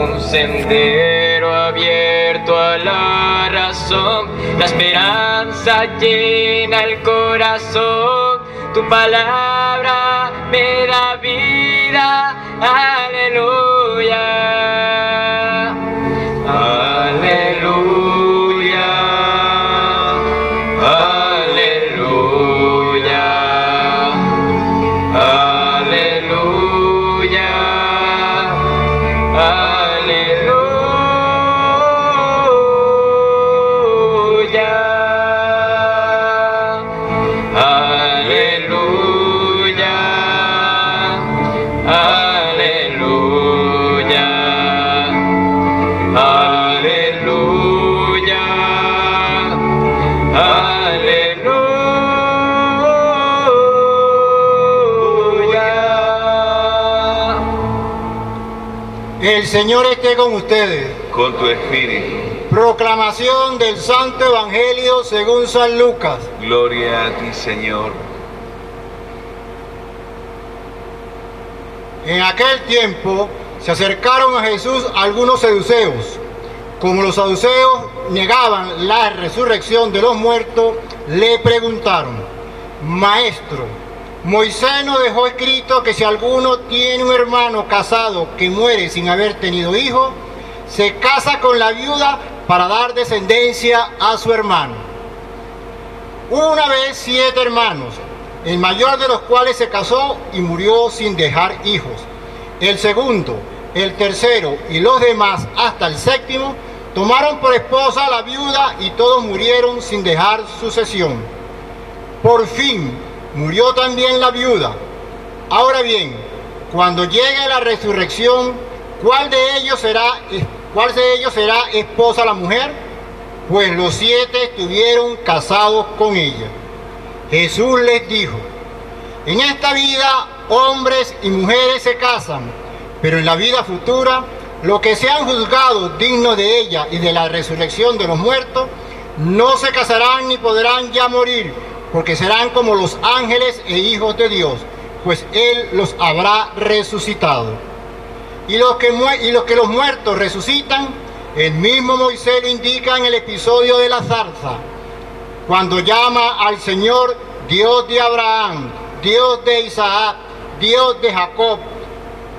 un sendero abierto a la razón, la esperanza llena el corazón, tu palabra me da vida, aleluya, El Señor esté con ustedes. con tu espíritu. Proclamación del Santo Evangelio según San Lucas. Gloria a ti, Señor. En aquel tiempo se acercaron a Jesús algunos seduceos. Como los saduceos negaban la resurrección de los muertos, le preguntaron, Maestro, Moisés nos dejó escrito que si alguno tiene un hermano casado que muere sin haber tenido hijo, se casa con la viuda para dar descendencia a su hermano. Una vez siete hermanos, el mayor de los cuales se casó y murió sin dejar hijos. El segundo, el tercero y los demás hasta el séptimo tomaron por esposa a la viuda y todos murieron sin dejar sucesión. Por fin murió también la viuda. Ahora bien, cuando llegue la resurrección, ¿cuál de ellos será, cuál de esposa la mujer? Pues los siete estuvieron casados con ella. Jesús les dijo, en esta vida hombres y mujeres se casan, pero en la vida futura, los que sean juzgados dignos de ella y de la resurrección de los muertos, no se casarán ni podrán ya morir, porque serán como los ángeles e hijos de Dios, pues Él los habrá resucitado. Y los que, y los, que los muertos resucitan, el mismo Moisés lo indica en el episodio de la zarza, cuando llama al Señor Dios de Abraham, Dios de Isaac, Dios de Jacob,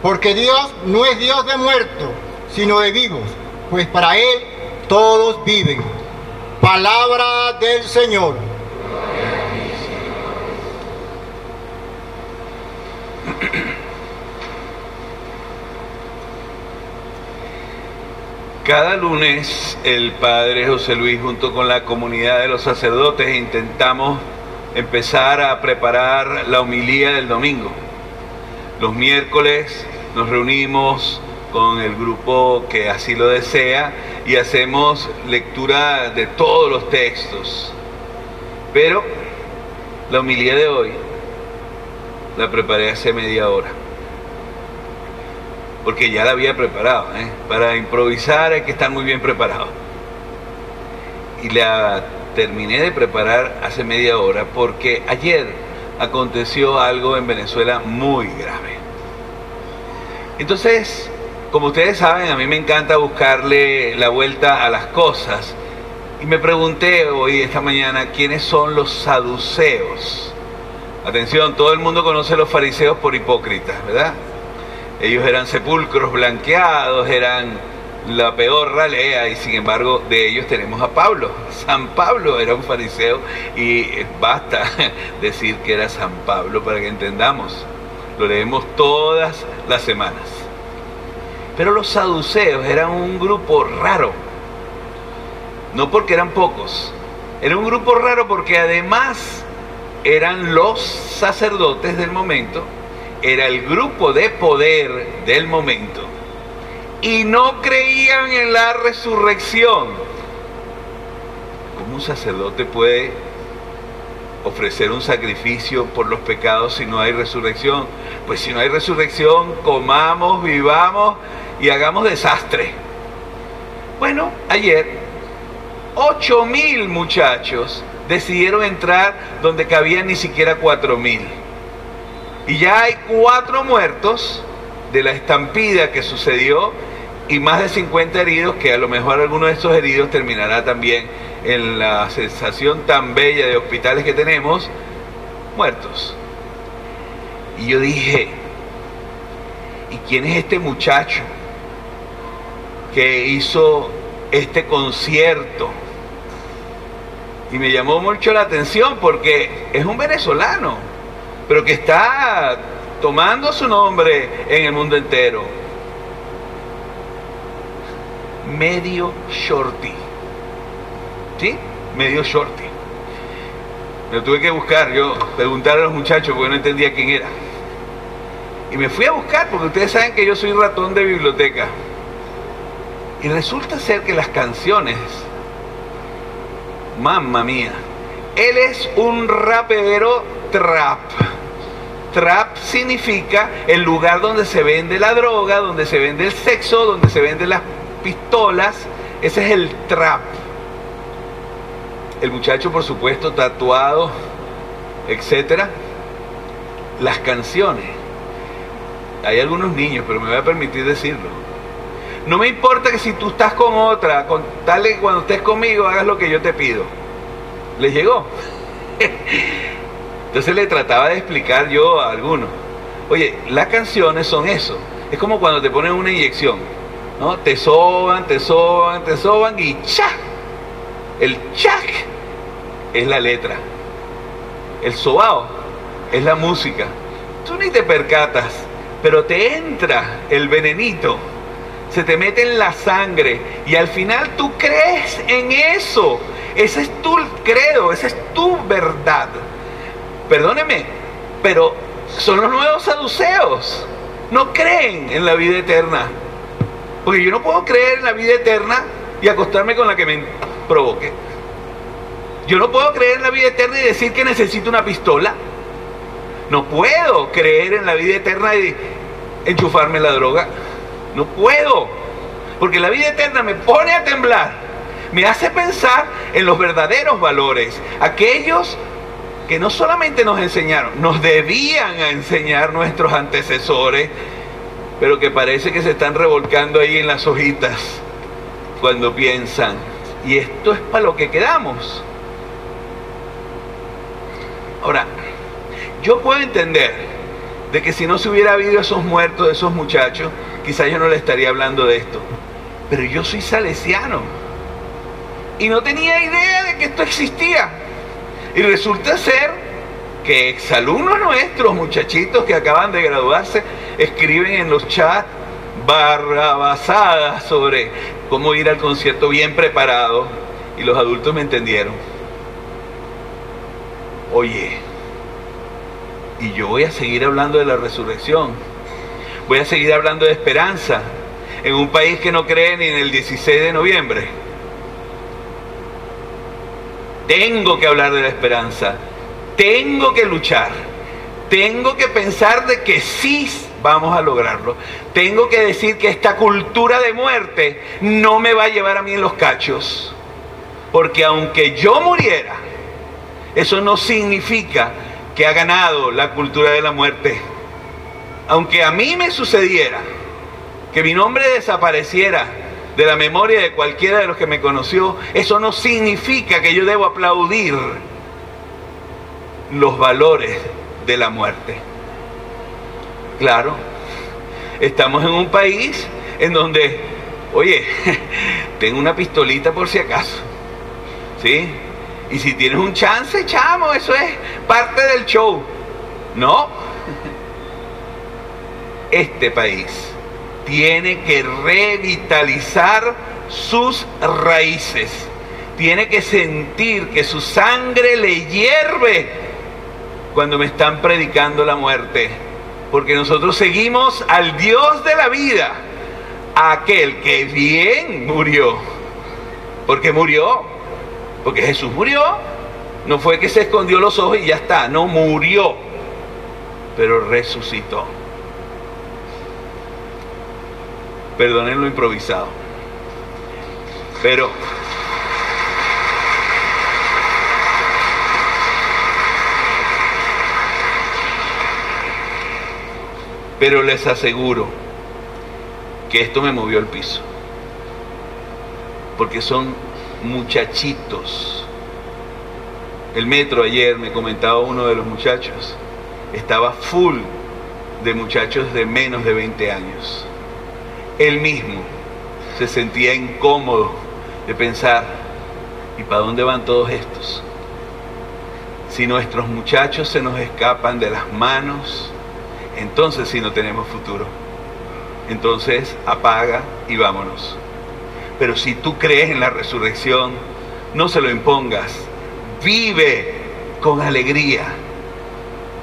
porque Dios no es Dios de muertos, sino de vivos, pues para Él todos viven. Palabra del Señor. Cada lunes el Padre José Luis junto con la comunidad de los sacerdotes intentamos empezar a preparar la homilía del domingo. Los miércoles nos reunimos con el grupo que así lo desea y hacemos lectura de todos los textos. Pero la homilía de hoy la preparé hace media hora porque ya la había preparado. ¿eh? Para improvisar hay que estar muy bien preparado. Y la terminé de preparar hace media hora porque ayer aconteció algo en Venezuela muy grave. Entonces, como ustedes saben, a mí me encanta buscarle la vuelta a las cosas. Y me pregunté hoy, esta mañana, quiénes son los saduceos. Atención, todo el mundo conoce a los fariseos por hipócritas, ¿verdad? Ellos eran sepulcros blanqueados, eran la peor ralea y sin embargo de ellos tenemos a Pablo. San Pablo era un fariseo y basta decir que era San Pablo para que entendamos. Lo leemos todas las semanas. Pero los saduceos eran un grupo raro. No porque eran pocos. Era un grupo raro porque además eran los sacerdotes del momento era el grupo de poder del momento y no creían en la resurrección. ¿Cómo un sacerdote puede ofrecer un sacrificio por los pecados si no hay resurrección? Pues si no hay resurrección, comamos, vivamos y hagamos desastre. Bueno, ayer, ocho mil muchachos decidieron entrar donde cabían ni siquiera cuatro mil. Y ya hay cuatro muertos de la estampida que sucedió y más de 50 heridos, que a lo mejor alguno de esos heridos terminará también en la sensación tan bella de hospitales que tenemos, muertos. Y yo dije, ¿y quién es este muchacho que hizo este concierto? Y me llamó mucho la atención porque es un venezolano, pero que está tomando su nombre en el mundo entero. Medio Shorty. ¿Sí? Medio Shorty. Lo tuve que buscar, yo preguntar a los muchachos porque no entendía quién era. Y me fui a buscar porque ustedes saben que yo soy ratón de biblioteca. Y resulta ser que las canciones, mamma mía, él es un rapero trap. Trap significa el lugar donde se vende la droga, donde se vende el sexo, donde se venden las pistolas. Ese es el trap. El muchacho, por supuesto, tatuado, etcétera. Las canciones. Hay algunos niños, pero me voy a permitir decirlo. No me importa que si tú estás con otra, con tal que cuando estés conmigo hagas lo que yo te pido. ¿Les llegó? Entonces le trataba de explicar yo a algunos. Oye, las canciones son eso. Es como cuando te ponen una inyección. ¿no? Te soban, te soban, te soban y ¡cha! El chac es la letra. El sobao es la música. Tú ni te percatas, pero te entra el venenito. Se te mete en la sangre y al final tú crees en eso. Ese es tu credo, esa es tu verdad. Perdóneme, pero son los nuevos saduceos. No creen en la vida eterna. Porque yo no puedo creer en la vida eterna y acostarme con la que me provoque. Yo no puedo creer en la vida eterna y decir que necesito una pistola. No puedo creer en la vida eterna y enchufarme la droga. No puedo. Porque la vida eterna me pone a temblar. Me hace pensar en los verdaderos valores. Aquellos que no solamente nos enseñaron, nos debían enseñar nuestros antecesores, pero que parece que se están revolcando ahí en las hojitas cuando piensan, y esto es para lo que quedamos. Ahora, yo puedo entender de que si no se hubiera habido esos muertos esos muchachos, quizás yo no le estaría hablando de esto. Pero yo soy salesiano y no tenía idea de que esto existía. Y resulta ser que exalumnos nuestros, muchachitos que acaban de graduarse, escriben en los chats barrabasadas sobre cómo ir al concierto bien preparado y los adultos me entendieron. Oye, y yo voy a seguir hablando de la resurrección, voy a seguir hablando de esperanza en un país que no cree ni en el 16 de noviembre. Tengo que hablar de la esperanza, tengo que luchar, tengo que pensar de que sí vamos a lograrlo. Tengo que decir que esta cultura de muerte no me va a llevar a mí en los cachos. Porque aunque yo muriera, eso no significa que ha ganado la cultura de la muerte. Aunque a mí me sucediera que mi nombre desapareciera de la memoria de cualquiera de los que me conoció, eso no significa que yo debo aplaudir los valores de la muerte. Claro, estamos en un país en donde, oye, tengo una pistolita por si acaso, ¿sí? Y si tienes un chance, chamo, eso es parte del show. No. Este país tiene que revitalizar sus raíces. Tiene que sentir que su sangre le hierve cuando me están predicando la muerte. Porque nosotros seguimos al Dios de la vida, aquel que bien murió. Porque murió. Porque Jesús murió. No fue que se escondió los ojos y ya está. No murió. Pero resucitó. Perdonen lo improvisado. Pero pero les aseguro porque esto me movió el piso. Porque son muchachitos. El metro ayer me comentaba uno de los muchachos, estaba full de muchachos de menos de 20 años. Él mismo se sentía incómodo de pensar, ¿y para dónde van todos estos? Si nuestros muchachos se nos escapan de las manos, entonces sí no tenemos futuro. Entonces apaga y vámonos. Pero si tú crees en la resurrección, no se lo impongas. Vive con alegría,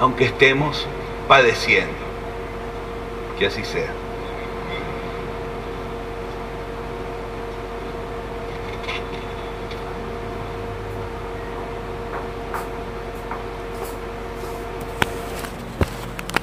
aunque estemos padeciendo. Que así sea.